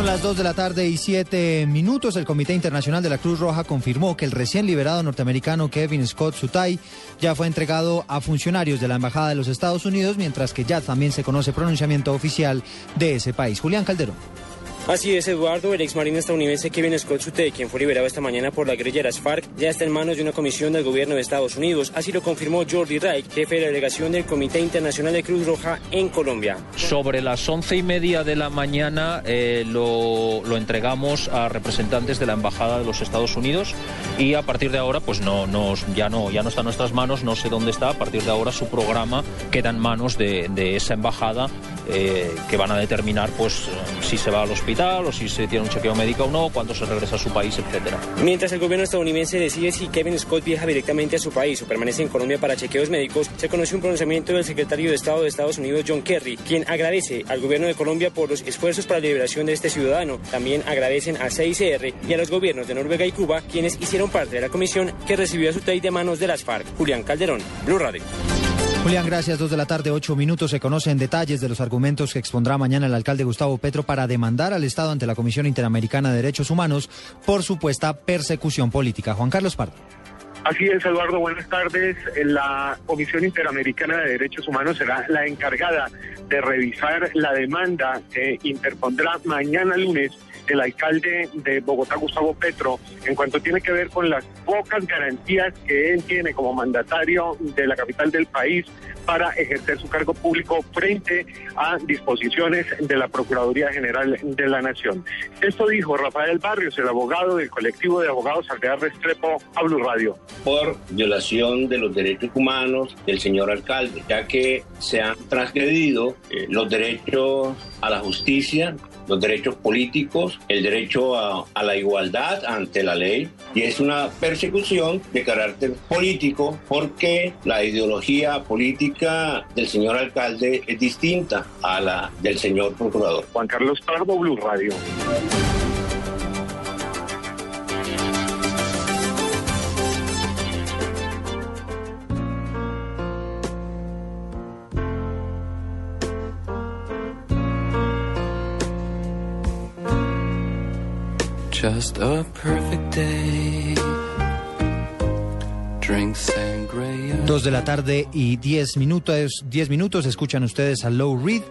Son las 2 de la tarde y 7 minutos. El Comité Internacional de la Cruz Roja confirmó que el recién liberado norteamericano Kevin Scott Sutai ya fue entregado a funcionarios de la Embajada de los Estados Unidos, mientras que ya también se conoce pronunciamiento oficial de ese país. Julián Calderón. Así es, Eduardo, el ex marino estadounidense Kevin Scott Sute, quien fue liberado esta mañana por la guerrilleras FARC, ya está en manos de una comisión del gobierno de Estados Unidos. Así lo confirmó Jordi Reich, jefe de la delegación del Comité Internacional de Cruz Roja en Colombia. Sobre las once y media de la mañana eh, lo, entregamos a representantes de la Embajada de los Estados Unidos y a partir de ahora, pues no, no, ya, no, ya no está en nuestras manos, no sé dónde está. A partir de ahora su programa queda en manos de, de esa embajada eh, que van a determinar pues si se va al hospital o si se tiene un chequeo médico o no, cuándo se regresa a su país, etcétera. Mientras el gobierno estadounidense decide si Kevin Scott viaja directamente a su país o permanece en Colombia para chequeos médicos, se conoció un pronunciamiento del secretario de Estado de Estados Unidos, John Kerry, quien agradece al gobierno de Colombia por los esfuerzos para la liberación de este ciudadano. También agradecen a CICR y a los gobiernos de Noruega y Cuba, quienes hicieron parte de la comisión que recibió a su de manos de las FARC. Julián Calderón, Blue Radio. Julián, gracias. Dos de la tarde, ocho minutos. Se conocen detalles de los argumentos que expondrá mañana el alcalde Gustavo Petro para demandar al Estado ante la Comisión Interamericana de Derechos Humanos por supuesta persecución política. Juan Carlos Pardo. Así es, Eduardo, buenas tardes. La Comisión Interamericana de Derechos Humanos será la encargada de revisar la demanda que interpondrá mañana lunes el alcalde de Bogotá, Gustavo Petro, en cuanto tiene que ver con las pocas garantías que él tiene como mandatario de la capital del país para ejercer su cargo público frente a disposiciones de la Procuraduría General de la Nación. Esto dijo Rafael Barrios, el abogado del colectivo de abogados Alvear Restrepo a Blue Radio. Por violación de los derechos humanos del señor alcalde, ya que se han transgredido eh, los derechos a la justicia, los derechos políticos, el derecho a, la igualdad ante la ley y es una persecución de carácter político porque la ideología política del señor alcalde es distinta a la del señor procurador. Juan Carlos Pardo, Blue Radio. Just a perfect day. Dos de la tarde y diez minutos, diez minutos escuchan ustedes a Low Reed,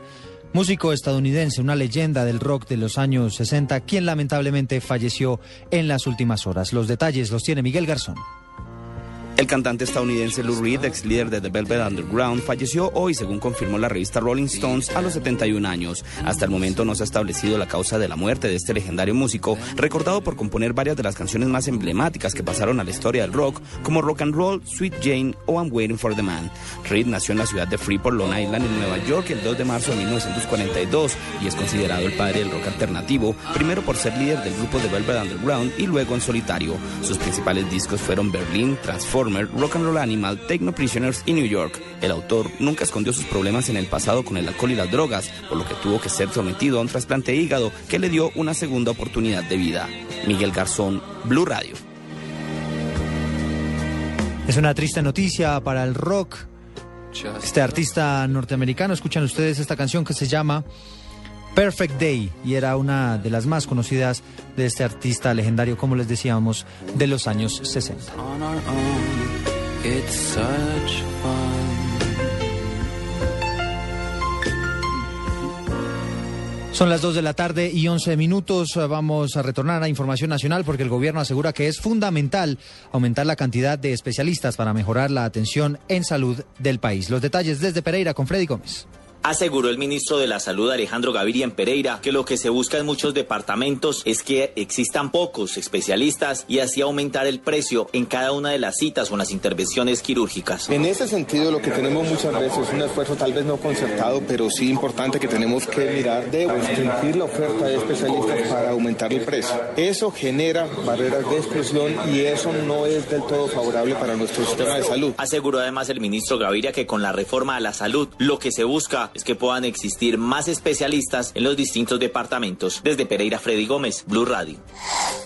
músico estadounidense, una leyenda del rock de los años 60, quien lamentablemente falleció en las últimas horas. Los detalles los tiene Miguel Garzón. El cantante estadounidense Lou Reed, ex líder de The Velvet Underground, falleció hoy, según confirmó la revista Rolling Stones, a los 71 años. Hasta el momento no se ha establecido la causa de la muerte de este legendario músico, recordado por componer varias de las canciones más emblemáticas que pasaron a la historia del rock, como Rock and Roll, Sweet Jane o I'm Waiting for the Man. Reed nació en la ciudad de Freeport, Long Island, en Nueva York, el 2 de marzo de 1942 y es considerado el padre del rock alternativo, primero por ser líder del grupo The Velvet Underground y luego en solitario. Sus principales discos fueron Berlin, Transform Rock and Roll Animal, Techno Prisoners y New York. El autor nunca escondió sus problemas en el pasado con el alcohol y las drogas, por lo que tuvo que ser sometido a un trasplante de hígado que le dio una segunda oportunidad de vida. Miguel Garzón, Blue Radio. Es una triste noticia para el rock. Este artista norteamericano, escuchan ustedes esta canción que se llama Perfect Day y era una de las más conocidas de este artista legendario, como les decíamos, de los años 60. Son las 2 de la tarde y 11 minutos. Vamos a retornar a información nacional porque el gobierno asegura que es fundamental aumentar la cantidad de especialistas para mejorar la atención en salud del país. Los detalles desde Pereira con Freddy Gómez. Aseguró el ministro de la Salud Alejandro Gaviria en Pereira que lo que se busca en muchos departamentos es que existan pocos especialistas y así aumentar el precio en cada una de las citas o en las intervenciones quirúrgicas. En ese sentido lo que tenemos muchas veces es un esfuerzo tal vez no concertado, pero sí importante que tenemos que mirar de restringir la oferta de especialistas para aumentar el precio. Eso genera barreras de exclusión y eso no es del todo favorable para nuestro sistema de salud. Aseguró además el ministro Gaviria que con la reforma a la salud lo que se busca es que puedan existir más especialistas en los distintos departamentos. Desde Pereira, Freddy Gómez, Blue Radio.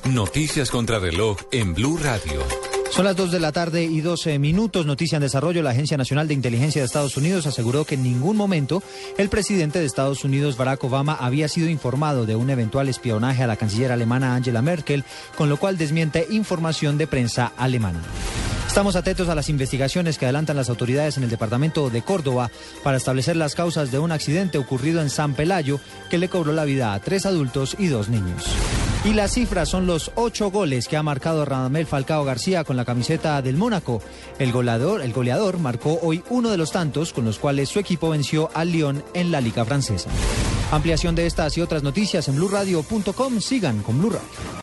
Noticias contra reloj en Blue Radio. Son las 2 de la tarde y 12 minutos. Noticia en desarrollo. La Agencia Nacional de Inteligencia de Estados Unidos aseguró que en ningún momento el presidente de Estados Unidos, Barack Obama, había sido informado de un eventual espionaje a la canciller alemana Angela Merkel, con lo cual desmiente información de prensa alemana. Estamos atentos a las investigaciones que adelantan las autoridades en el departamento de Córdoba para establecer las causas de un accidente ocurrido en San Pelayo que le cobró la vida a tres adultos y dos niños. Y las cifras son los ocho goles que ha marcado Radamel Falcao García con la camiseta del Mónaco. El goleador, el goleador marcó hoy uno de los tantos con los cuales su equipo venció al Lyon en la Liga Francesa. Ampliación de estas y otras noticias en blurradio.com. Sigan con Blue Radio.